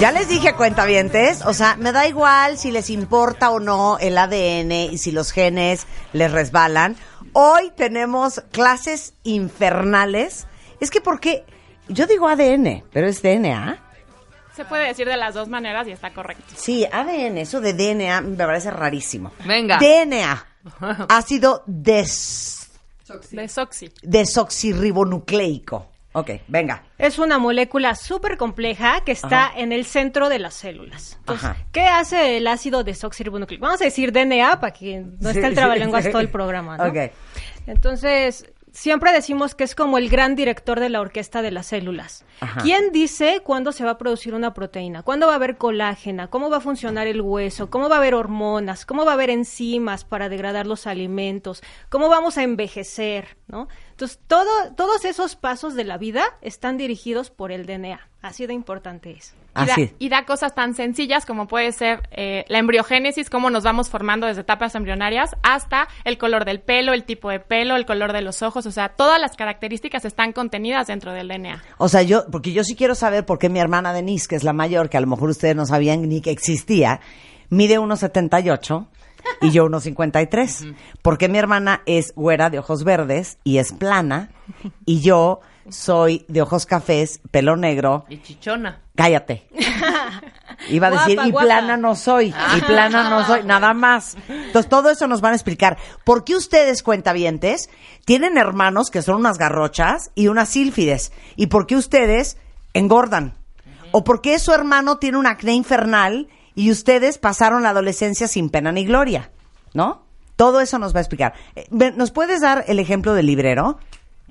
Ya les dije, cuentavientes, o sea, me da igual si les importa o no el ADN y si los genes les resbalan. Hoy tenemos clases infernales. Es que porque yo digo ADN, pero es DNA. Se puede decir de las dos maneras y está correcto. Sí, ADN, eso de DNA me parece rarísimo. Venga. DNA, ácido des, Desoxi. desoxirribonucleico. Ok, venga. Es una molécula súper compleja que está Ajá. en el centro de las células. Entonces, Ajá. ¿qué hace el ácido desoxirribonucleico? Vamos a decir DNA para que no esté el trabalenguas todo el programa, ¿no? Ok. Entonces, siempre decimos que es como el gran director de la orquesta de las células. Ajá. ¿Quién dice cuándo se va a producir una proteína? ¿Cuándo va a haber colágena? ¿Cómo va a funcionar el hueso? ¿Cómo va a haber hormonas? ¿Cómo va a haber enzimas para degradar los alimentos? ¿Cómo vamos a envejecer? ¿no? Entonces, todo, todos esos pasos de la vida están dirigidos por el DNA. Así de importante es. Y da, Así. y da cosas tan sencillas como puede ser eh, la embriogénesis, cómo nos vamos formando desde etapas embrionarias, hasta el color del pelo, el tipo de pelo, el color de los ojos. O sea, todas las características están contenidas dentro del DNA. O sea, yo, porque yo sí quiero saber por qué mi hermana Denise, que es la mayor, que a lo mejor ustedes no sabían ni que existía, mide 1,78 y yo 1,53. ¿Por qué mi hermana es güera de ojos verdes y es plana y yo soy de ojos cafés, pelo negro? Y chichona. Cállate. Iba a decir, y guapa. plana no soy, y plana no soy, nada más. Entonces, todo eso nos van a explicar. ¿Por qué ustedes, cuentavientes, tienen hermanos que son unas garrochas y unas sílfides? ¿Y por qué ustedes engordan? ¿O por qué su hermano tiene un acné infernal y ustedes pasaron la adolescencia sin pena ni gloria? ¿No? Todo eso nos va a explicar. Eh, ¿Nos puedes dar el ejemplo del librero?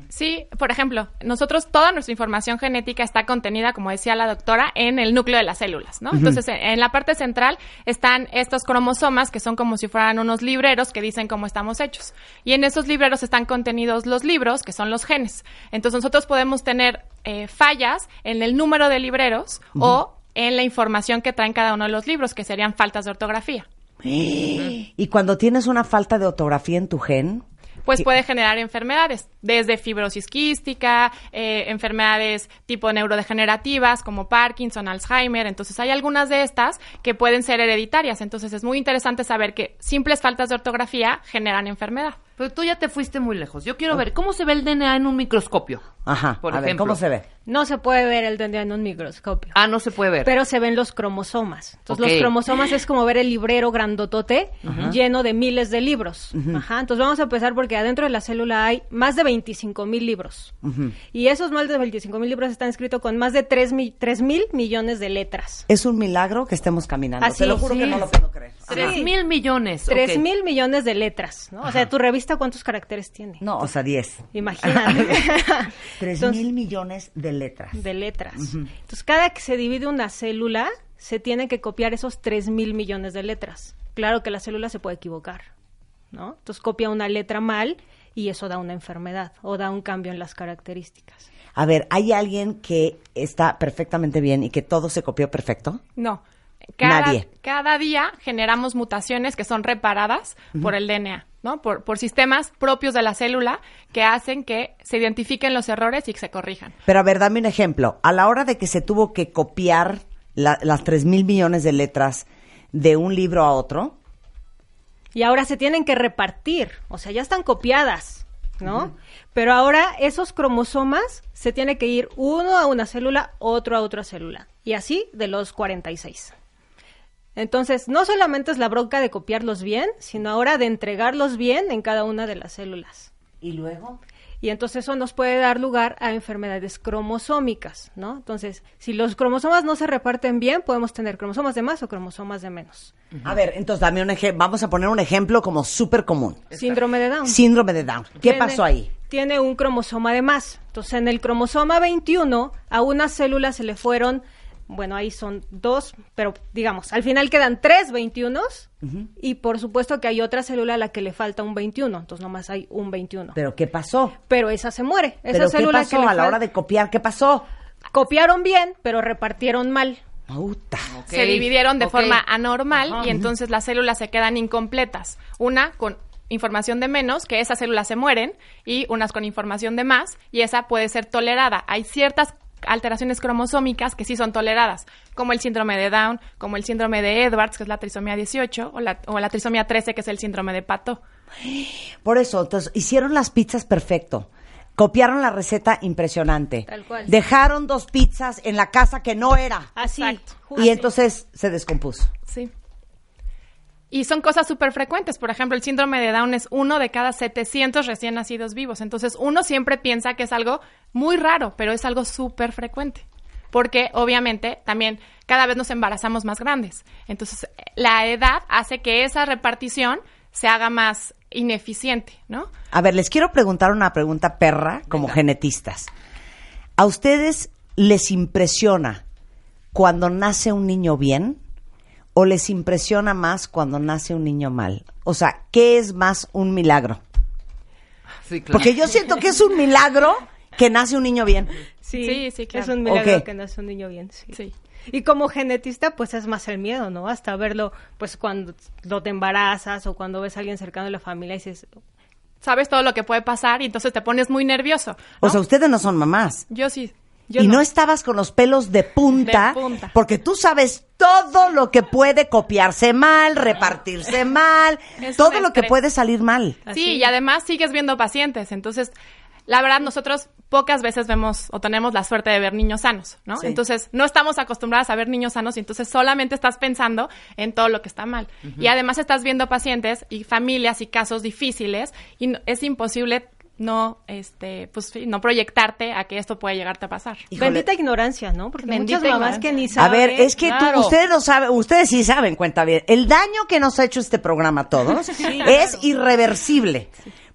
Sí, por ejemplo, nosotros toda nuestra información genética está contenida, como decía la doctora, en el núcleo de las células, ¿no? Entonces, en, la parte central están estos cromosomas que son como si fueran unos libreros que dicen cómo estamos hechos. Y en esos libreros están contenidos los libros, que son los genes. Entonces, nosotros podemos tener eh, fallas en el número de libreros o en la información que traen cada uno de los libros, que serían faltas de ortografía. Y cuando tienes una falta de ortografía en tu gen, pues puede generar enfermedades, desde fibrosis quística, eh, enfermedades tipo neurodegenerativas como Parkinson, Alzheimer. Entonces hay algunas de estas que pueden ser hereditarias. Entonces es muy interesante saber que simples faltas de ortografía generan enfermedad. Pero tú ya te fuiste muy lejos. Yo quiero ver cómo se ve el DNA en un microscopio. ajá, Por a ver, ejemplo. ¿cómo se ve? No se puede ver el DNA en un microscopio. Ah, no se puede ver. Pero se ven los cromosomas. Entonces, los cromosomas es como ver el librero grandotote lleno de miles de libros. Ajá. Entonces, vamos a empezar porque adentro de la célula hay más de 25 mil libros. Y esos más de 25 mil libros están escritos con más de 3 mil millones de letras. Es un milagro que estemos caminando. Así, Te lo juro sí. que no lo puedo creer. Tres Sí. mil millones. Tres ok. mil millones de letras, ¿no? O sea, tu revista, ¿cuántos caracteres tiene? No, o sea, 10. Imagínate. Tres Entonces, mil millones de letras. De letras. Entonces, cada que se divide una célula, se tiene que copiar esos 3 mil millones de letras. Claro que la célula se puede equivocar, ¿no? Entonces, copia una letra mal y eso da una enfermedad o da un cambio en las características. A ver, ¿hay alguien que está perfectamente bien y que todo se copió perfecto? No. Cada, Nadie. cada día generamos mutaciones que son reparadas por el DNA, ¿no? Por, por sistemas propios de la célula que hacen que se identifiquen los errores y que se corrijan. Pero a ver, dame un ejemplo. A la hora de que se tuvo que copiar la- las tres mil millones de letras de un libro a otro, Y ahora se tienen que repartir, o sea, ya están copiadas, ¿no? Pero ahora esos cromosomas se tiene que ir uno a una célula, otro a otra célula. Y así de los 46. Entonces, no solamente es la bronca de copiarlos bien, sino ahora de entregarlos bien en cada una de las células. y luego... Y entonces eso nos puede dar lugar a enfermedades cromosómicas, ¿no? Entonces, si los cromosomas no se reparten bien, podemos tener cromosomas de más o cromosomas de menos. A ver, entonces dame un ejemplo. Vamos a poner un ejemplo como súper común. Síndrome de Down. Síndrome de Down. ¿Qué Tiene- pasó ahí? Tiene un cromosoma de más. Entonces, en el cromosoma 21, a una célula se le fueron bueno, ahí son dos, pero digamos, al final quedan tres 21 y por supuesto que hay otra célula a la que le falta un 21, entonces nomás hay un 21. ¿Pero qué pasó? Pero esa se muere. Esa ¿Pero qué célula pasó que le a la hora de copiar? ¿Qué pasó? Copiaron bien, pero repartieron mal. Puta. se dividieron de forma anormal Ajá. y entonces las células se quedan incompletas. Una con información de menos, que esas células se mueren, y unas con información de más, y esa puede ser tolerada. Hay ciertas alteraciones cromosómicas que sí son toleradas, como el síndrome de Down, como el síndrome de Edwards, que es la trisomía 18, o la, o la trisomía 13, que es el síndrome de Pato. Por eso, entonces, hicieron las pizzas perfecto. Copiaron la receta impresionante. Tal cual. Dejaron dos pizzas en la casa que no era. Así. Exacto. Y entonces se descompuso. Sí. Y son cosas súper frecuentes. Por ejemplo, el síndrome de Down es uno de cada 700 recién nacidos vivos. Entonces, uno siempre piensa que es algo muy raro, pero es algo súper frecuente. Porque, obviamente, también cada vez nos embarazamos más grandes. Entonces, la edad hace que esa repartición se haga más ineficiente, ¿no? A ver, les quiero preguntar una pregunta perra como genetistas. ¿A ustedes les impresiona cuando nace un niño bien o les impresiona más cuando nace un niño mal? O sea, ¿qué es más un milagro? Sí, claro. Porque yo siento que es un milagro que nace un niño bien. Sí, Sí, sí, claro. Es un milagro que nace un niño bien, sí. Sí. Y como genetista, pues es más el miedo, ¿no? Hasta verlo, pues cuando lo te embarazas o cuando ves a alguien cercano de la familia y dices, Sabes todo lo que puede pasar y entonces te pones muy nervioso. O sea, ustedes no son mamás. yo sí. Yo y no. estabas con los pelos de punta, De punta. porque tú sabes todo lo que puede copiarse mal, repartirse mal, Es todo lo que puede salir mal. Sí, y además sigues viendo pacientes. Entonces, la verdad, nosotros pocas veces vemos o tenemos la suerte de ver niños sanos, ¿no? Sí. Entonces, no estamos acostumbradas a ver niños sanos y entonces solamente estás pensando en todo lo que está mal. Y además estás viendo pacientes y familias y casos difíciles y no- es imposible no, este, pues, no proyectarte a que esto puede llegarte a pasar. Híjole. bendita ignorancia, ¿no? Porque Bendita muchas mamás ignorancia. que ni A saben. ver, es que tú- ustedes no saben, ustedes sí saben, cuenta bien. El daño que nos ha hecho este programa a todos es irreversible.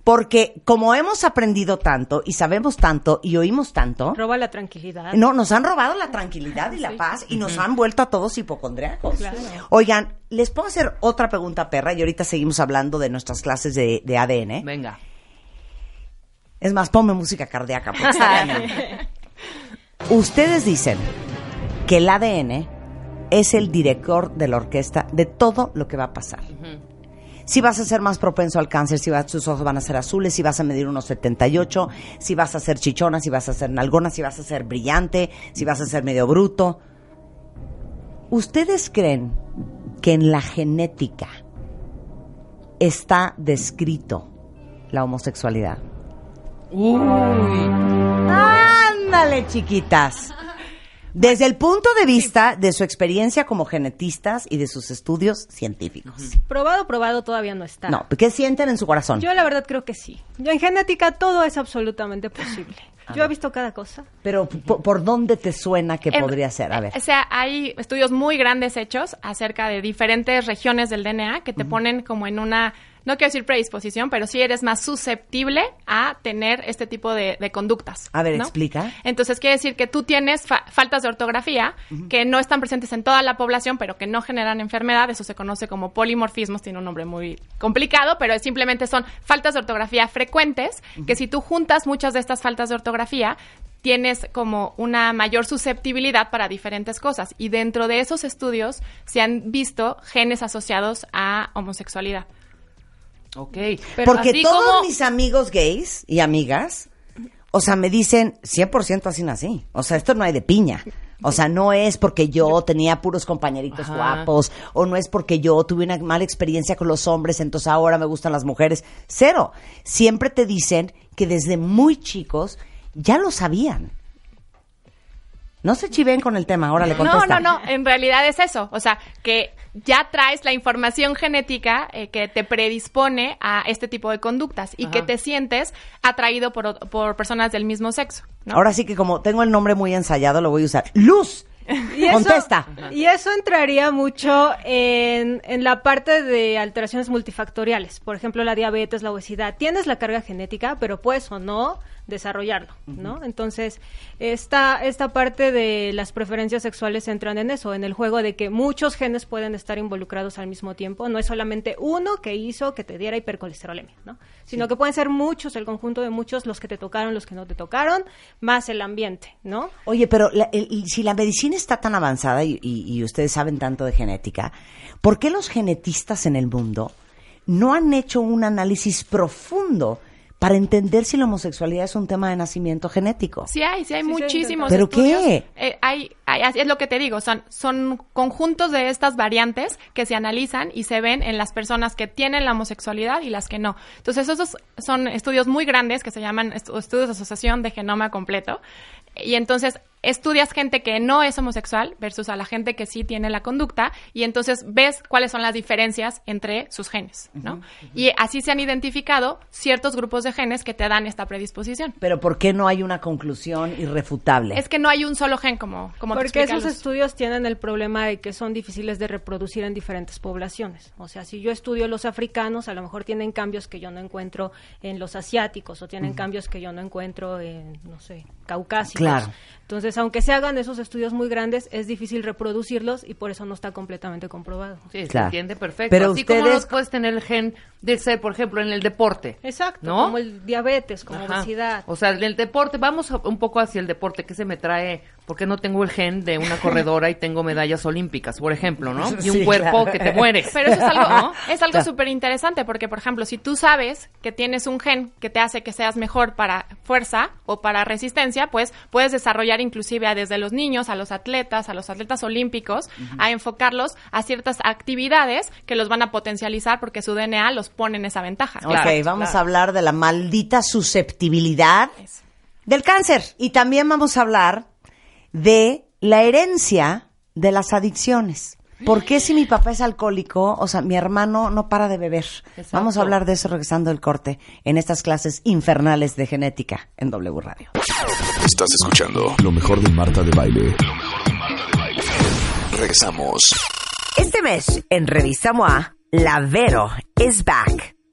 Porque como hemos aprendido tanto y sabemos tanto y oímos tanto, Roba la tranquilidad. no, nos han robado la tranquilidad y la paz y nos han vuelto a todos hipocondriacos. Claro. Oigan, les puedo hacer otra pregunta, perra, y ahorita seguimos hablando de nuestras clases de, de ADN. Venga. Es más, ponme música cardíaca. Porque está cañón. Ustedes dicen que el ADN es el director de la orquesta de todo lo que va a pasar. Si vas a ser más propenso al cáncer, si vas, tus ojos van a ser azules, si vas a medir unos 78, si vas a ser chichona, si vas a ser nalgona, si vas a ser brillante, si vas a ser medio bruto. ¿Ustedes creen que en la genética está descrito la homosexualidad? Uy. Ándale, chiquitas. Desde el punto de vista de su experiencia como genetistas y de sus estudios científicos. Probado, probado todavía no está. No, ¿qué sienten en su corazón? Yo la verdad creo que sí. Yo en genética todo es absolutamente posible. Yo he visto cada cosa. Pero ¿por, por dónde te suena que En- podría ser? A ver. O sea, hay estudios muy grandes hechos acerca de diferentes regiones del DNA que te ponen como en una, no quiero decir predisposición, pero sí eres más susceptible a tener este tipo de, de conductas. A ver, ¿no? explica. Entonces quiere decir que tú tienes fa- faltas de ortografía que no están presentes en toda la población, pero que no generan enfermedad. Eso se conoce como polimorfismos, tiene un nombre muy complicado, pero simplemente son faltas de ortografía frecuentes, que si tú juntas muchas de estas faltas de ortografía, tienes como una mayor susceptibilidad para diferentes cosas. Y dentro de esos estudios se han visto genes asociados a homosexualidad. Ok. Pero Porque así todos como- mis amigos gays y amigas, o sea, me dicen 100% así nací. O sea, esto no hay de piña. O sea, no es porque yo tenía puros compañeritos Ajá. guapos, o no es porque yo tuve una mala experiencia con los hombres, entonces ahora me gustan las mujeres. Cero. Siempre te dicen que desde muy chicos ya lo sabían. No se chiven con el tema, ahora le No, contesta. no, no, en realidad es eso, o sea, que ya traes la información genética eh, que te predispone a este tipo de conductas y Ajá. que te sientes atraído por, por personas del mismo sexo. ¿no? Ahora sí que como tengo el nombre muy ensayado, lo voy a usar. Luz. Y eso- Contesta. Y eso entraría mucho en, en la parte de alteraciones multifactoriales. Por ejemplo, la diabetes, la obesidad. Tienes la carga genética, pero puedes o no desarrollarlo, ¿no? Entonces, esta, esta parte de las preferencias sexuales entran en eso, en el juego de que muchos genes pueden estar involucrados al mismo tiempo, no es solamente uno que hizo que te diera hipercolesterolemia, ¿no? Sino que pueden ser muchos, el conjunto de muchos, los que te tocaron, los que no te tocaron, más el ambiente, ¿no? Oye, pero la- el- si la medicina está tan avanzada y, y- y ustedes saben tanto de genética, ¿por qué los genetistas en el mundo no han hecho un análisis profundo para entender si la homosexualidad es un tema de nacimiento genético? Sí hay, sí hay Sí, sí, muchísimos ¿Pero estudios. qué? Eh, hay- así es lo que te digo, son, son conjuntos de estas variantes que se analizan y se ven en las personas que tienen la homosexualidad y las que no. Entonces, esos son estudios muy grandes que se llaman estu- estudios de asociación de genoma completo. Y entonces estudias gente que no es homosexual versus a la gente que sí tiene la conducta y entonces ves cuáles son las diferencias entre sus genes, ¿no? Y así se han identificado ciertos grupos de genes que te dan esta predisposición. Pero ¿por qué no hay una conclusión irrefutable? Es que no hay un solo gen como, como Porque esos estudios tienen el problema de que son difíciles de reproducir en diferentes poblaciones. O sea, si yo estudio los africanos, a lo mejor tienen cambios que yo no encuentro en los asiáticos o tienen cambios que yo no encuentro en, no sé, caucásicos. Claro. Entonces, aunque se hagan esos estudios muy grandes, es difícil reproducirlos y por eso no está completamente comprobado. Sí, Claro. se entiende perfecto. Pero Así como no puedes tener el gen de ser, por ejemplo, en el deporte. Exacto, ¿No? como el diabetes, como Ajá. obesidad. O sea, en el deporte, vamos a- un poco hacia el deporte, que se me trae, porque no tengo el gen de una corredora y tengo medallas olímpicas, por ejemplo, ¿no? Y un Sí, cuerpo claro. que te mueres. Pero eso es algo, ¿no? es algo súper interesante porque, por ejemplo, si tú sabes que tienes un gen que te hace que seas mejor para fuerza o para resistencia, pues puedes desarrollar inclusive a desde los niños, a los atletas, a los atletas olímpicos, a enfocarlos a ciertas actividades que los van a potencializar porque su DNA los pone en esa ventaja. Ok, Claro, vamos claro. a hablar de la maldita susceptibilidad del cáncer. Y también vamos a hablar de la herencia de las adicciones. ¿Por qué si mi papá es alcohólico, o sea, mi hermano no para de beber? Exacto. Vamos a hablar de eso regresando del corte en estas clases infernales de genética en W Radio. Estás escuchando lo mejor de Marta de Baile. Lo mejor de Marta de Baile. Regresamos. Este mes, en Revista MOA, la Vero is back.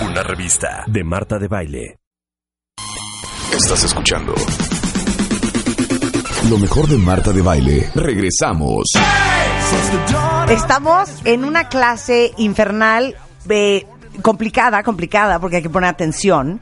Una revista de Marta de Baile. Estás escuchando lo mejor de Marta de Baile. Regresamos. Estamos en una clase infernal eh, complicada, complicada, porque hay que poner atención,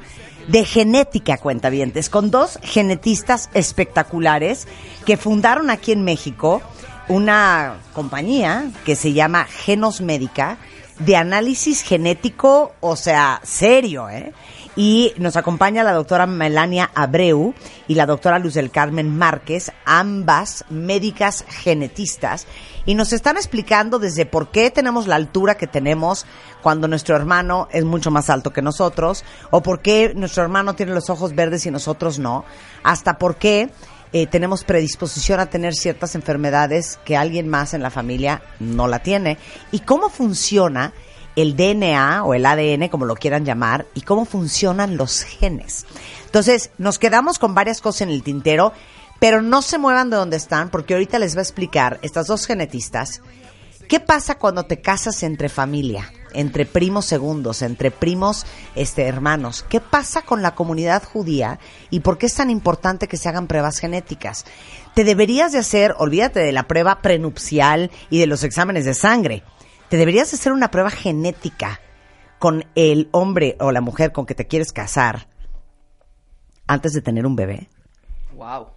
de genética, cuentavientes, con dos genetistas espectaculares que fundaron aquí en México una compañía que se llama Genos Médica de análisis genético, o sea, serio, ¿eh? Y nos acompaña la doctora Melania Abreu y la doctora Luz del Carmen Márquez, ambas médicas genetistas, y nos están explicando desde por qué tenemos la altura que tenemos cuando nuestro hermano es mucho más alto que nosotros, o por qué nuestro hermano tiene los ojos verdes y nosotros no, hasta por qué eh, tenemos predisposición a tener ciertas enfermedades que alguien más en la familia no la tiene, y cómo funciona el DNA o el ADN, como lo quieran llamar, y cómo funcionan los genes. Entonces, nos quedamos con varias cosas en el tintero, pero no se muevan de donde están, porque ahorita les va a explicar estas dos genetistas qué pasa cuando te casas entre familia, entre primos segundos, entre primos este, hermanos. ¿Qué pasa con la comunidad judía y por qué es tan importante que se hagan pruebas genéticas? Te deberías de hacer, olvídate de la prueba prenupcial y de los exámenes de sangre te deberías hacer una prueba genética con el hombre o la mujer con que te quieres casar antes de tener un bebé. Wow.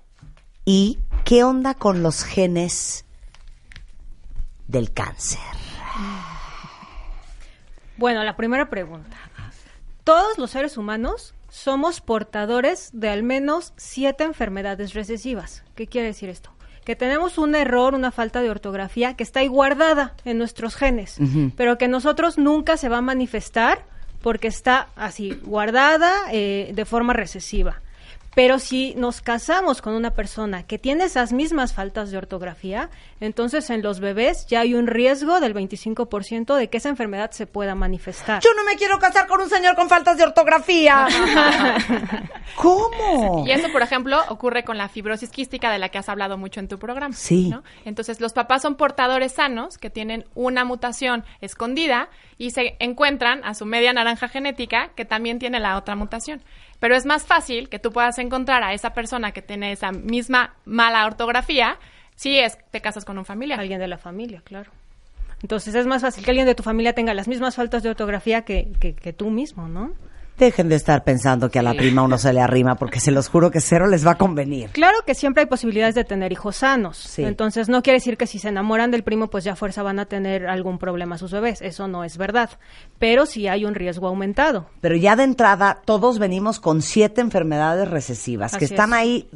¿Y qué onda con los genes del cáncer? Bueno, la primera pregunta. Todos los seres humanos somos portadores de al menos siete enfermedades recesivas. ¿Qué quiere decir esto? Que tenemos un error, una falta de ortografía que está ahí guardada en nuestros genes, pero que nosotros nunca se va a manifestar porque está así, guardada eh, de forma recesiva. Pero si nos casamos con una persona que tiene esas mismas faltas de ortografía, entonces en los bebés ya hay un riesgo del 25% de que esa enfermedad se pueda manifestar. Yo no me quiero casar con un señor con faltas de ortografía. ¿Cómo? Y eso, por ejemplo, ocurre con la fibrosis quística de la que has hablado mucho en tu programa. Sí. ¿no? Entonces, los papás son portadores sanos que tienen una mutación escondida y se encuentran a su media naranja genética que también tiene la otra mutación. Pero es más fácil que tú puedas encontrar a esa persona que tiene esa misma mala ortografía si es te casas con un familiar. Alguien de la familia, claro. Entonces es más fácil que alguien de tu familia tenga las mismas faltas de ortografía que, que, que tú mismo, ¿no? Dejen de estar pensando que a la prima uno se le arrima, porque se los juro que cero les va a convenir. Claro que siempre hay posibilidades de tener hijos sanos. Sí. Entonces no quiere decir que si se enamoran del primo, pues ya a fuerza van a tener algún problema sus bebés. Eso no es verdad. Pero sí hay un riesgo aumentado. Pero ya de entrada, todos venimos con siete enfermedades recesivas que están es. ahí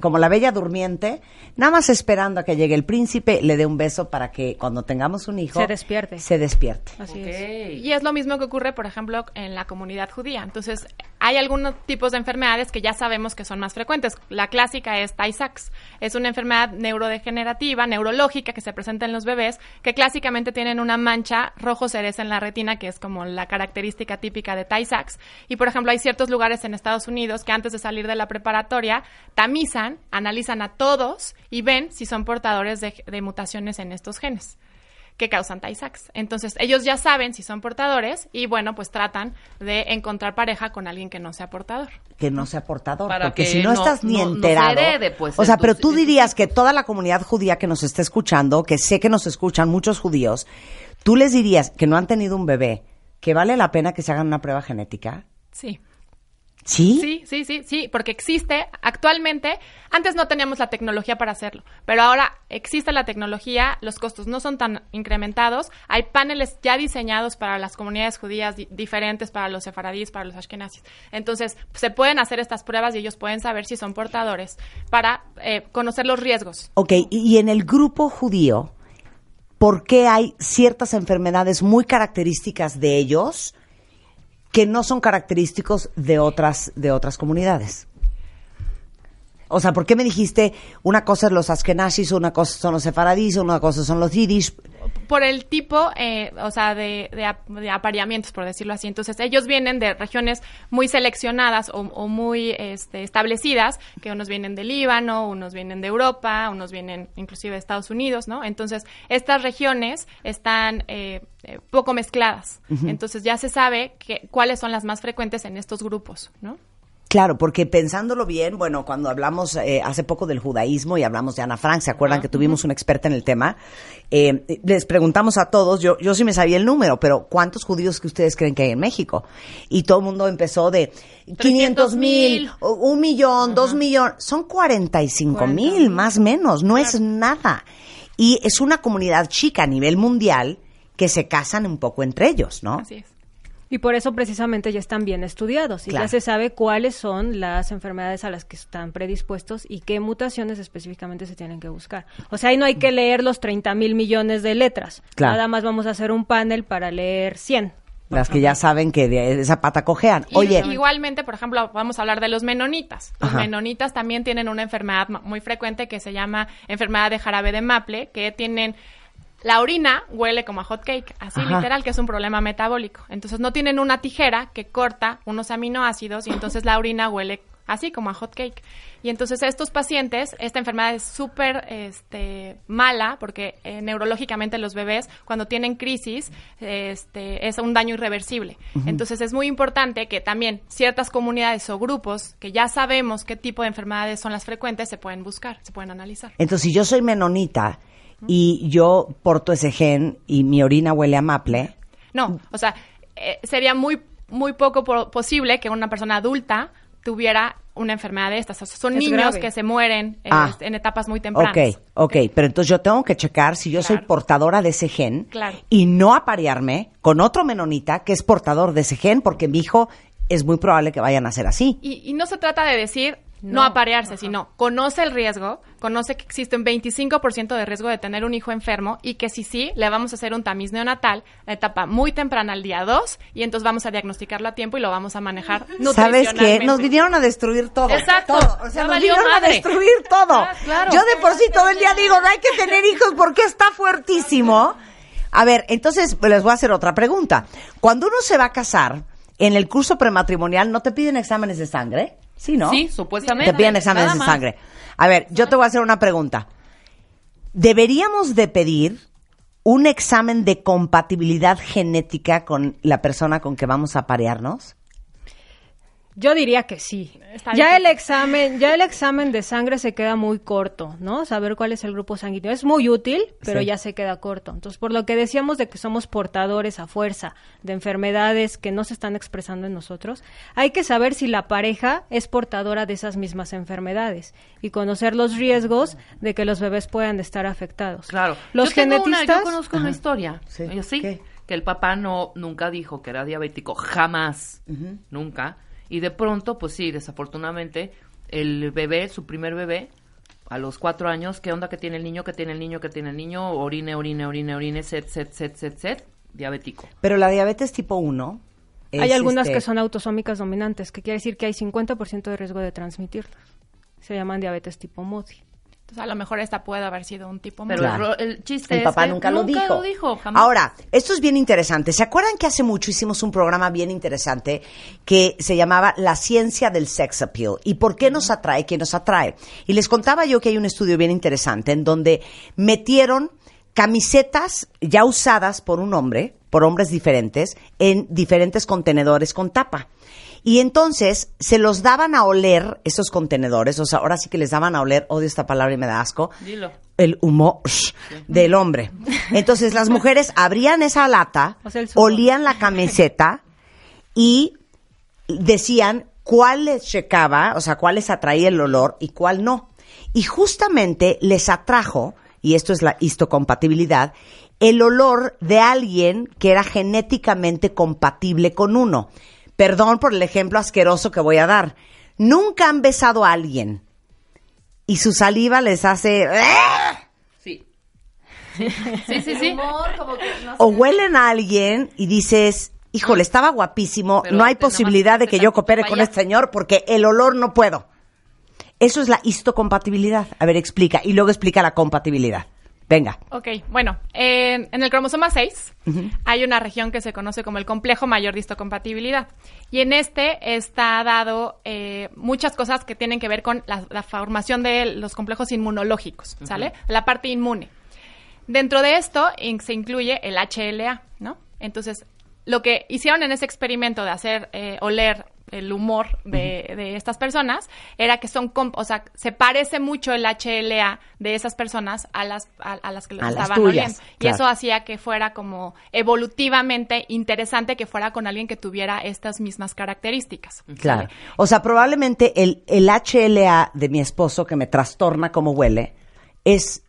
como la bella durmiente, nada más esperando a que llegue el príncipe, le dé un beso para que cuando tengamos un hijo Se despierte. Se despierte. Así es. Y es lo mismo que ocurre, por ejemplo, en la comunidad judía. Entonces, hay algunos tipos de enfermedades que ya sabemos que son más frecuentes. La clásica es Tay-Sachs. Es una enfermedad neurodegenerativa, neurológica, que se presenta en los bebés, que clásicamente tienen una mancha rojo cereza en la retina, que es como la característica típica de Tay-Sachs. Y, por ejemplo, hay ciertos lugares en Estados Unidos que antes de salir de la preparatoria tamizan, analizan a todos y ven si son portadores de, de mutaciones en estos genes que causan Tay-Sachs. Entonces, ellos ya saben si son portadores y, bueno, pues tratan de encontrar pareja con alguien que no sea portador. que no sea portador, Para porque que si no, no- estás ni no- no se enterado. herede, pues, o sea, pero tú dirías que toda la comunidad judía que nos está escuchando, que sé que nos escuchan muchos judíos, tú les dirías que no han tenido un bebé, que vale la pena que se hagan una prueba genética. Sí. ¿Sí? Sí, sí, sí, sí, porque existe actualmente, antes no teníamos la tecnología para hacerlo, pero ahora existe la tecnología, los costos no son tan incrementados, hay paneles ya diseñados para las comunidades judías di- diferentes, para los sefaradíes, para los ashkenazis. Entonces, se pueden hacer estas pruebas y ellos pueden saber si son portadores para eh, conocer los riesgos. Ok, y, y en el grupo judío, ¿por qué hay ciertas enfermedades muy características de ellos que no son característicos de otras, de otras comunidades? O sea, ¿por qué me dijiste una cosa es los askenazis, una cosa son los sefaradíes, una cosa son los yiddish? por el tipo, eh, o sea, de, de, ap- de apareamientos, por decirlo así. Entonces, ellos vienen de regiones muy seleccionadas o, o muy este, establecidas, que unos vienen de Líbano, unos vienen de Europa, unos vienen inclusive de Estados Unidos, ¿no? Entonces, estas regiones están eh, eh, poco mezcladas. Entonces, ya se sabe que, cuáles son las más frecuentes en estos grupos, ¿no? Claro, porque pensándolo bien, bueno, cuando hablamos eh, hace poco del judaísmo y hablamos de Ana Frank, ¿se acuerdan que tuvimos una experta en el tema? Eh, les preguntamos a todos, yo, yo sí me sabía el número, pero ¿cuántos judíos que ustedes creen que hay en México? Y todo el mundo empezó de 500 mil, un millón, dos millones, son 45 mil, más o menos, no es nada. Y es una comunidad chica a nivel mundial que se casan un poco entre ellos, ¿no? Así es. Y por eso precisamente ya están bien estudiados y Claro. ya se sabe cuáles son las enfermedades a las que están predispuestos y qué mutaciones específicamente se tienen que buscar. O sea, ahí no hay que leer los 30 mil millones de letras. Claro. Nada más vamos a hacer un panel para leer 100. Las que ya saben que de esa pata cojean. Y Oye, igualmente, por ejemplo, vamos a hablar de los menonitas. Los Ajá. menonitas también tienen una enfermedad muy frecuente que se llama enfermedad de jarabe de maple, que tienen la orina huele como a hot cake, así Ajá. literal, que es un problema metabólico. Entonces no tienen una tijera que corta unos aminoácidos y entonces la orina huele así como a hot cake. Y entonces estos pacientes, esta enfermedad es súper este, mala porque eh, neurológicamente los bebés cuando tienen crisis este, es un daño irreversible. Entonces es muy importante que también ciertas comunidades o grupos que ya sabemos qué tipo de enfermedades son las frecuentes se pueden buscar, se pueden analizar. Entonces, si yo soy menonita y yo porto ese gen y mi orina huele a maple, No, o sea, eh, sería muy, muy poco po- posible que una persona adulta tuviera una enfermedad de estas. O sea, son Es niños grave. que se mueren eh, Ah. en etapas muy tempranas. ok, ok, pero entonces yo tengo que checar si yo soy Claro. portadora de ese gen Claro. y no aparearme con otro menonita que es portador de ese gen porque mi hijo es muy probable que vayan a ser así. Y, y no se trata de decir no, No, aparearse, sino conoce el riesgo, conoce que existe un 25% de riesgo de tener un hijo enfermo y que si sí, le vamos a hacer un tamiz neonatal, la etapa muy temprana al día 2, y entonces vamos a diagnosticarlo a tiempo y lo vamos a manejar ¿Sabes qué? Nos vinieron a destruir todo. Exacto. Todo. O sea, nos vinieron madre. a destruir todo. Ah, claro. Yo de por sí todo el día digo, no hay que tener hijos porque está fuertísimo. A ver, entonces pues, les voy a hacer otra pregunta. Cuando uno se va a casar, en el curso prematrimonial, ¿no te piden exámenes de sangre? Sí, ¿no? Sí, supuestamente. Te piden exámenes de sangre. A ver, yo te voy a hacer una pregunta. ¿Deberíamos de pedir un examen de compatibilidad genética con la persona con que vamos a parearnos? Yo diría que sí. Está Ya difícil. el examen, ya el examen de sangre se queda muy corto, ¿no? Saber cuál es el grupo sanguíneo es muy útil, pero Sí. ya se queda corto. Entonces, por lo que decíamos de que somos portadores a fuerza de enfermedades que no se están expresando en nosotros, hay que saber si la pareja es portadora de esas mismas enfermedades y conocer los riesgos de que los bebés puedan estar afectados. Claro. Los yo tengo una- genetistas yo conozco una historia. Sí. Yo sí. ¿Qué? Que el papá no nunca dijo que era diabético, jamás, nunca. Y de pronto, pues sí, desafortunadamente, el bebé, su primer bebé, a los cuatro años, ¿qué onda que tiene el niño? ¿Qué tiene el niño? ¿Qué tiene el niño? Orine, orine, orine, orine, set, set, set, set, set, diabético. Pero la diabetes tipo 1. hay algunas este, que son autosómicas dominantes, que quiere decir que hay 50% de riesgo de transmitirlos. Se llaman diabetes tipo MODI. Entonces, a lo mejor esta puede haber sido un tipo Pero muy- Claro. el, ro- el chiste El es papá que nunca lo dijo. lo dijo, jamás. Ahora, esto es bien interesante. ¿Se acuerdan que hace mucho hicimos un programa bien interesante que se llamaba La ciencia del sex appeal? ¿Y por qué nos atrae? ¿Qué nos atrae? Y les contaba yo que hay un estudio bien interesante en donde metieron camisetas ya usadas por un hombre, por hombres diferentes, en diferentes contenedores con tapa. Y entonces se los daban a oler esos contenedores, o sea, ahora sí que les daban a oler, odio esta palabra y me da asco, Dilo. el humo del hombre. Entonces las mujeres abrían esa lata, O sea, olían la camiseta y decían cuál les checaba, o sea, cuál les atraía el olor y cuál no. Y justamente les atrajo, y esto es la histocompatibilidad, el olor de alguien que era genéticamente compatible con uno. Perdón por el ejemplo asqueroso que voy a dar. Nunca han besado a alguien y su saliva les hace... Sí. Sí, sí, sí. sí. o huelen a alguien y dices, híjole, estaba guapísimo, Pero no hay posibilidad de que yo coopere con este señor porque el olor no puedo. Eso es la histocompatibilidad. A ver, explica. Y luego explica la compatibilidad. Venga. Ok, bueno, en, en el cromosoma 6 hay una región que se conoce como el complejo mayor de histocompatibilidad. Y en este está dado eh, muchas cosas que tienen que ver con la, la formación de los complejos inmunológicos, ¿sale? La parte inmune. Dentro de esto in- se incluye el HLA, ¿no? Entonces, lo que hicieron en ese experimento de hacer eh, oler el humor de, de estas personas era que son, o sea, se parece mucho el HLA de esas personas a las, a, a las que lo A estaban tuyas, oliendo. Y eso hacía que fuera como evolutivamente interesante que fuera con alguien que tuviera estas mismas características. Claro. O sea, probablemente el, el HLA de mi esposo que me trastorna como huele es,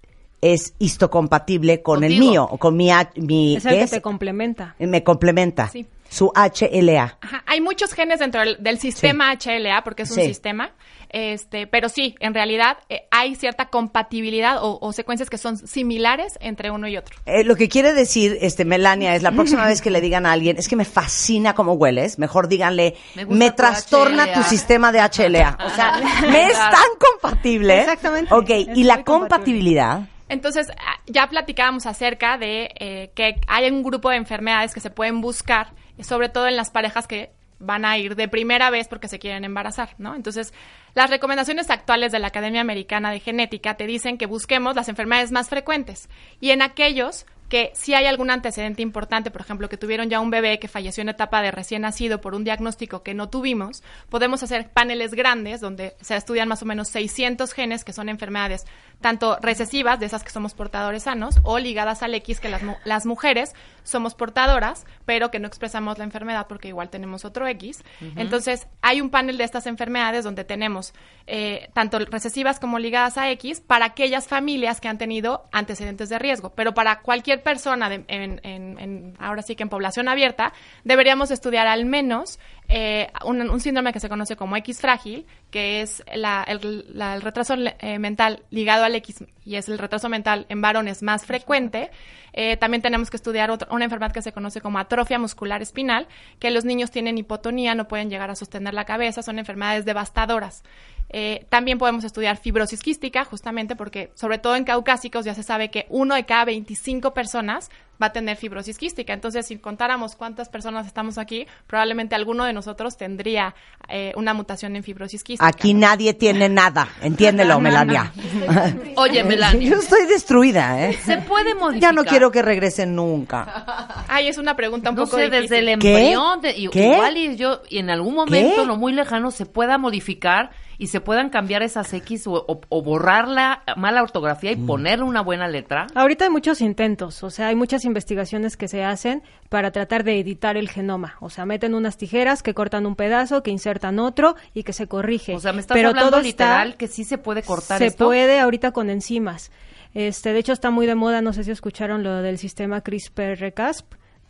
es histocompatible con el mío o con mi, mi Es el ¿qué que es? te complementa. me complementa. Sí. Su HLA. Ajá, Hay muchos genes dentro del, del sistema HLA, porque es un Sí. sistema, este, pero sí, en realidad eh, hay cierta compatibilidad o, o secuencias que son similares entre uno y otro. Eh, lo que quiere decir, este, Melania, es la próxima vez que le digan a alguien, es que me fascina cómo hueles, mejor díganle, Me me, gusta tu trastorna HLA". tu sistema de HLA. O sea, me es tan compatible. Exactamente. Ok, Es y la compatibilidad. Entonces, ah, ya platicábamos acerca de eh, que hay un grupo de enfermedades que se pueden buscar, sobre todo en las parejas que van a ir de primera vez porque se quieren embarazar, ¿no? Entonces, las recomendaciones actuales de la Academia Americana de Genética te dicen que busquemos las enfermedades más frecuentes y en aquellos que si hay algún antecedente importante, por ejemplo, que tuvieron ya un bebé que falleció en etapa de recién nacido por un diagnóstico que no tuvimos, podemos hacer paneles grandes donde se estudian más o menos 600 genes que son enfermedades tanto recesivas, de esas que somos portadores sanos, o ligadas al X, que las, las mujeres somos portadoras, pero que no expresamos la enfermedad porque igual tenemos otro X. Entonces, hay un panel de estas enfermedades donde tenemos eh, tanto recesivas como ligadas a X para aquellas familias que han tenido antecedentes de riesgo. Pero para cualquier persona, de- en, en- en- ahora sí que en población abierta, deberíamos estudiar al menos eh, un, un síndrome que se conoce como X frágil, que es la- el, la- el retraso eh, mental ligado al X y es el retraso mental en varones más frecuente, eh, también tenemos que estudiar otra- una enfermedad que se conoce como atrofia muscular espinal, que los niños tienen hipotonía, no pueden llegar a sostener la cabeza, son enfermedades devastadoras. Eh, también podemos estudiar fibrosis quística, justamente porque, sobre todo en caucásicos, ya se sabe que uno de cada 25 personas va a tener fibrosis quística. Entonces, si contáramos cuántas personas estamos aquí, probablemente alguno de nosotros tendría eh, una mutación en fibrosis quística. Aquí nadie tiene nada, entiéndelo, Melania. Oye, Melania. Yo estoy destruida, ¿eh? Se puede modificar. Ya no quiero que regresen nunca. Ay, es una pregunta un No poco sé, difícil. desde el ¿Qué? embrión, de- y- ¿Qué? igual y yo, y en algún momento, ¿Qué? no muy lejano, se pueda modificar y se puedan cambiar esas X o, o- o borrar la mala ortografía y poner una buena letra. Ahorita hay muchos intentos, o sea, hay muchas investigaciones que se hacen para tratar de editar el genoma. O sea, meten unas tijeras que cortan un pedazo, que insertan otro y que se corrige. O sea, me estás Pero hablando todo está- literal que sí se puede cortar se esto. puede ahorita con enzimas. Este, de hecho está muy de moda, no sé si escucharon lo del sistema CRISPR-Cas9.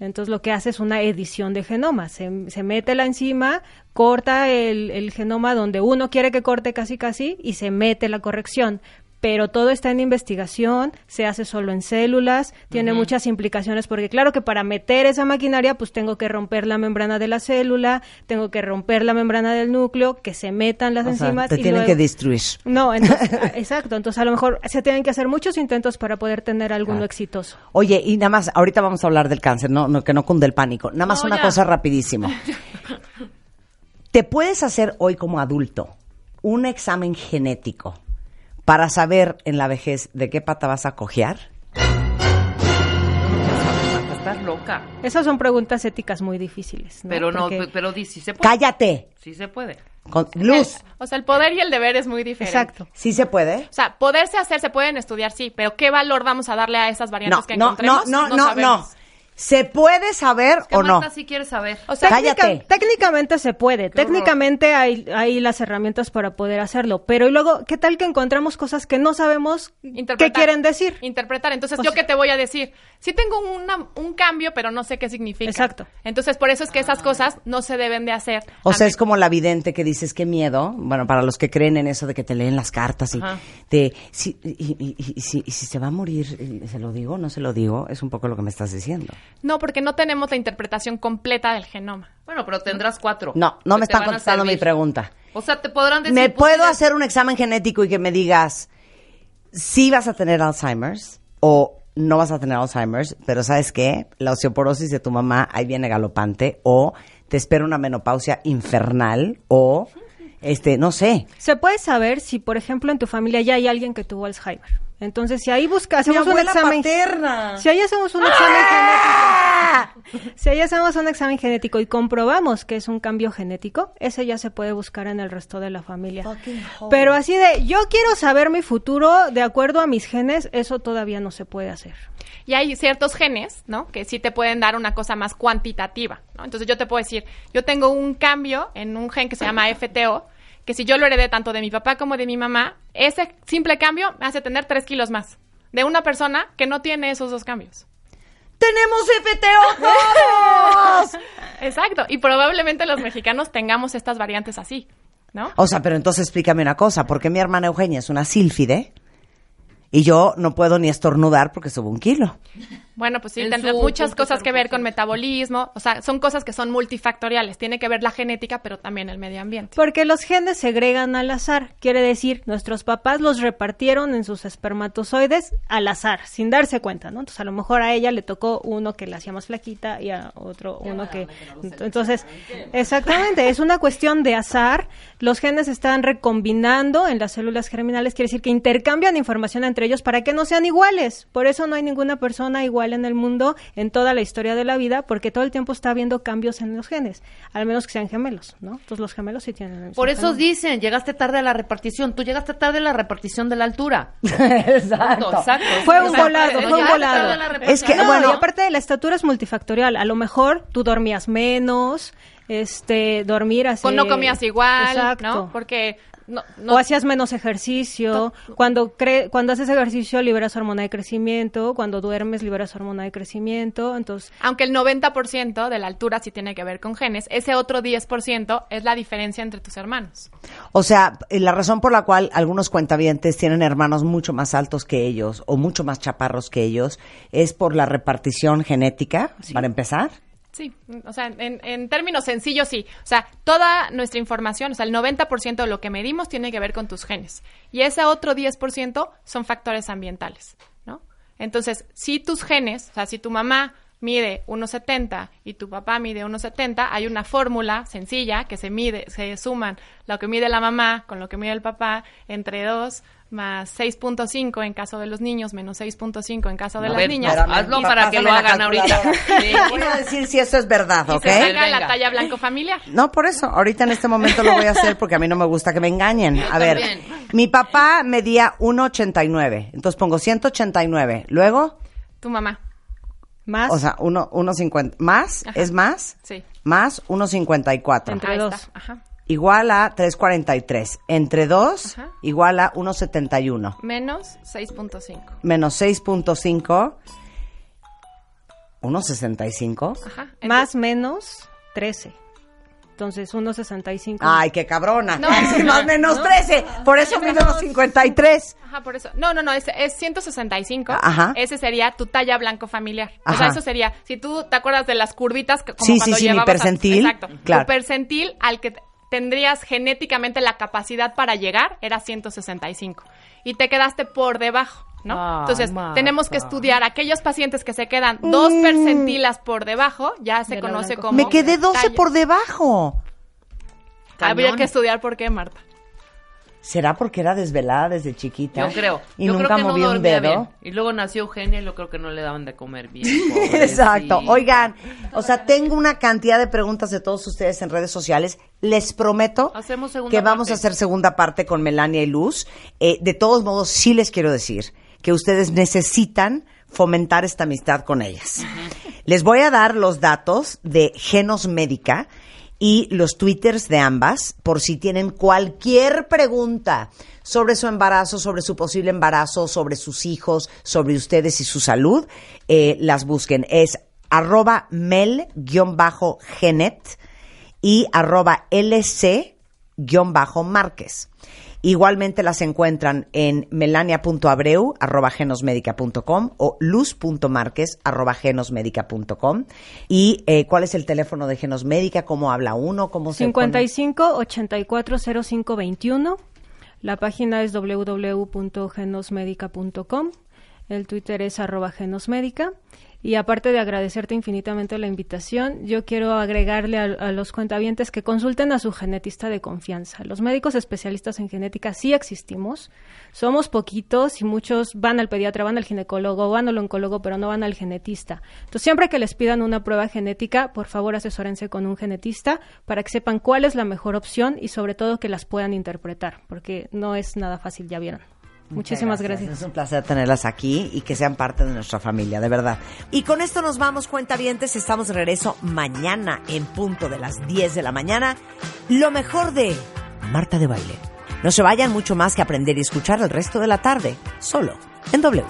Entonces lo que hace es una edición de genoma. Se, mete la enzima, corta el, el genoma donde uno quiere que corte casi casi y se mete la corrección. Pero todo está en investigación, se hace solo en células, tiene muchas implicaciones porque claro que para meter esa maquinaria pues tengo que romper la membrana de la célula, tengo que romper la membrana del núcleo, que se metan las O sea, enzimas te y tienen luego- que destruir. no, entonces, exacto. Entonces, a lo mejor se tienen que hacer muchos intentos para poder tener alguno Claro. exitoso. Oye, y nada más, ahorita vamos a hablar del cáncer, no, no que no cunde el pánico. Nada más No, una ya. cosa rapidísimo. ¿Te puedes hacer hoy como adulto un examen genético para saber en la vejez de qué pata vas a cojear? Estás loca. Esas son preguntas éticas muy difíciles. ¿no? Pero no, Porque- pero di, sí se puede. Cállate. Sí se puede. Con- Luz, O sea, el poder y el deber es muy diferente. Exacto. ¿sí se puede? O sea, poderse hacer, se pueden estudiar, sí, pero ¿qué valor vamos a darle a esas variantes No, que no, no, encontremos? no, no, no. ¿Se puede saber Es que o no? Marta sí quiere saber. O sea, Cállate. Técnica- técnicamente se puede, técnicamente hay, hay las herramientas para poder hacerlo, pero y luego, ¿qué tal que encontramos cosas que no sabemos qué interpretar. quieren decir? Interpretar. Entonces, O ¿yo sea- qué te voy a decir? Sí tengo una- un cambio, pero no sé qué significa. Exacto. Entonces, por eso es que esas cosas no se deben de hacer. O sea, es como la vidente que dices qué miedo, bueno, para los que creen en eso de que te leen las cartas y Ajá. de si, y, y- y- y si, y si se va a morir, ¿se lo digo no se lo digo? Es un poco lo que me estás diciendo. No, porque no tenemos la interpretación completa del genoma. Bueno, pero tendrás cuatro. No, no me están contestando mi pregunta. O sea, te podrán decir. ¿Me pues, puedo hacer un examen genético y que me digas si vas a tener Alzheimer's o no vas a tener Alzheimer's, pero ¿sabes qué? La osteoporosis de tu mamá ahí viene galopante o te espera una menopausia infernal o este, no sé. Se puede saber si, por ejemplo, en tu familia ya hay alguien que tuvo Alzheimer. Entonces, si ahí busca, hacemos un examen. Si ahí hacemos un examen genético, si ahí hacemos un examen genético y comprobamos que es un cambio genético, ese ya se puede buscar en el resto de la familia. Pero así de, yo quiero saber mi futuro de acuerdo a mis genes, eso todavía no se puede hacer. Y hay ciertos genes, ¿no? Que sí te pueden dar una cosa más cuantitativa, ¿no? Entonces yo te puedo decir, yo tengo un cambio en un gen que se llama FTO, que si yo lo heredé tanto de mi papá como de mi mamá, ese simple cambio me hace tener tres kilos más. De una persona que no tiene esos dos cambios. ¡Tenemos FTO! Exacto. Y probablemente los mexicanos tengamos estas variantes así, ¿no? O sea, pero entonces explícame una cosa, ¿por qué mi hermana Eugenia es una sílfide y yo no puedo ni estornudar porque subo un kilo? Bueno, pues sí, En tendrá muchas cosas que ver con 0%. metabolismo. O sea, son cosas que son multifactoriales. Tiene que ver la genética, pero también el medio ambiente. Porque los genes se agregan al azar. Quiere decir, nuestros papás los repartieron en sus espermatozoides al azar, sin darse cuenta, ¿no? Entonces, a lo mejor a ella le tocó uno que la hacía más flaquita y a otro uno que... Entonces, exactamente, es una cuestión de azar. Los genes están recombinando en las células germinales, quiere decir que intercambian información entre ellos para que no sean iguales. Por eso no hay ninguna persona igual en el mundo en toda la historia de la vida, porque todo el tiempo está habiendo cambios en los genes, al menos que sean gemelos, ¿no? Entonces los gemelos sí tienen... el mismo Por eso genoma. dicen, llegaste tarde a la repartición. Tú llegaste tarde a la repartición de la altura. Exacto. Exacto. Fue un Exacto. volado, fue un volado. Es que, No, bueno- y aparte de la estatura es multifactorial. A lo mejor tú dormías menos, este, dormir así. Pues no comías igual, Exacto. ¿no? Porque no, no- O hacías menos ejercicio. Cuando, cre cuando haces ejercicio liberas hormona de crecimiento. Cuando duermes liberas hormona de crecimiento. Entonces, aunque el 90% de la altura sí tiene que ver con genes, ese otro 10% es la diferencia entre tus hermanos. O sea, eh, la razón por la cual algunos cuentavientes tienen hermanos mucho más altos que ellos o mucho más chaparros que ellos es por la repartición genética, para empezar. Sí, o sea, en, en términos sencillos sí. O sea, toda nuestra información, o sea, el 90% de lo que medimos tiene que ver con tus genes. Y ese otro 10% son factores ambientales, ¿no? Entonces, si tus genes, o sea, si tu mamá mide 1,70 y tu papá mide 1,70, hay una fórmula sencilla que se mide, se suman lo que mide la mamá con lo que mide el papá entre 2 más 6.5 en caso de los niños, menos 6.5 en caso de A las ver, niñas. espérame, hazlo para que lo hagan ahorita. Sí. Voy a decir si eso es verdad, Y ¿ok? se saca la talla blanco familiar. No, por eso. Ahorita en este momento lo voy a hacer porque a mí no me gusta que me engañen. A ver, también. mi papá medía 1,89. Entonces pongo 189. Luego, Tu mamá, más o sea, 1, 1,50. ¿Más? Ajá. ¿Es más? sí. Más 1,54. Entre dos. Ajá. Igual a 3,43. Entre 2, Ajá. igual a 1,71. Menos 6.5. Menos 6,5. 1,65. Ajá. más menos 13. Entonces, 1.65. Ay, qué cabrona. No, sí, no, más menos no. 13. Por eso mido 1,53. Ajá, por eso. No, no, no, es, es 165. Ajá. Ese sería tu talla blanco familiar. O Ajá. sea, eso sería, si tú te acuerdas de las curvitas, que- como Sí, sí, cuando sí, mi llevabas a- percentil, exacto. claro. Tu percentil al que tendrías genéticamente la capacidad para llegar era 165. Y te quedaste por debajo. ¿No? Ay, Entonces, Marta. tenemos que estudiar aquellos pacientes que se quedan dos percentilas por debajo, ya se De conoce como. Me quedé 12 talla. por debajo. Habría que estudiar por qué, Marta. ¿Será porque era desvelada desde chiquita? Yo creo. Y yo nunca creo que movió no un dedo. bien. Y luego nació Eugenia y yo creo que no le daban de comer bien. Exacto. Oigan, o sea, tengo una cantidad de preguntas de todos ustedes en redes sociales. Les prometo que vamos parte. a hacer segunda parte con Melania y Luz. Eh, de todos modos, sí les quiero decir que ustedes necesitan fomentar esta amistad con ellas. Les voy a dar los datos de Genos Médica y los twitters de ambas por si tienen cualquier pregunta sobre su embarazo, sobre su posible embarazo, sobre sus hijos, sobre ustedes y su salud, eh, las busquen. Es arroba mel-genet y arroba lc-márquez. Igualmente las encuentran en melania.abreu arroba genosmedica.com o luz.marquez arroba genosmedica.com. ¿Y eh, cuál es el teléfono de Genosmédica? ¿Cómo habla uno? ¿Cómo se pone? 55 84 05 21. La página es www.genosmedica.com. El Twitter es arroba genosmédica. Y aparte de agradecerte infinitamente la invitación, yo quiero agregarle a, los cuentavientes que consulten a su genetista de confianza. Los médicos especialistas en genética sí existimos. Somos poquitos y muchos van al pediatra, van al ginecólogo, van al oncólogo, pero no van al genetista. Entonces, siempre que les pidan una prueba genética, por favor asesórense con un genetista para que sepan cuál es la mejor opción y sobre todo que las puedan interpretar, porque no es nada fácil, ya vieron. Muchísimas gracias. Es un placer tenerlas aquí y que sean parte de nuestra familia, de verdad. Y con esto nos vamos, cuentavientes. Estamos de regreso mañana en punto de las 10 de la mañana. Lo mejor de Marta de Baile. No se vayan mucho más que aprender y escuchar el resto de la tarde, solo en W.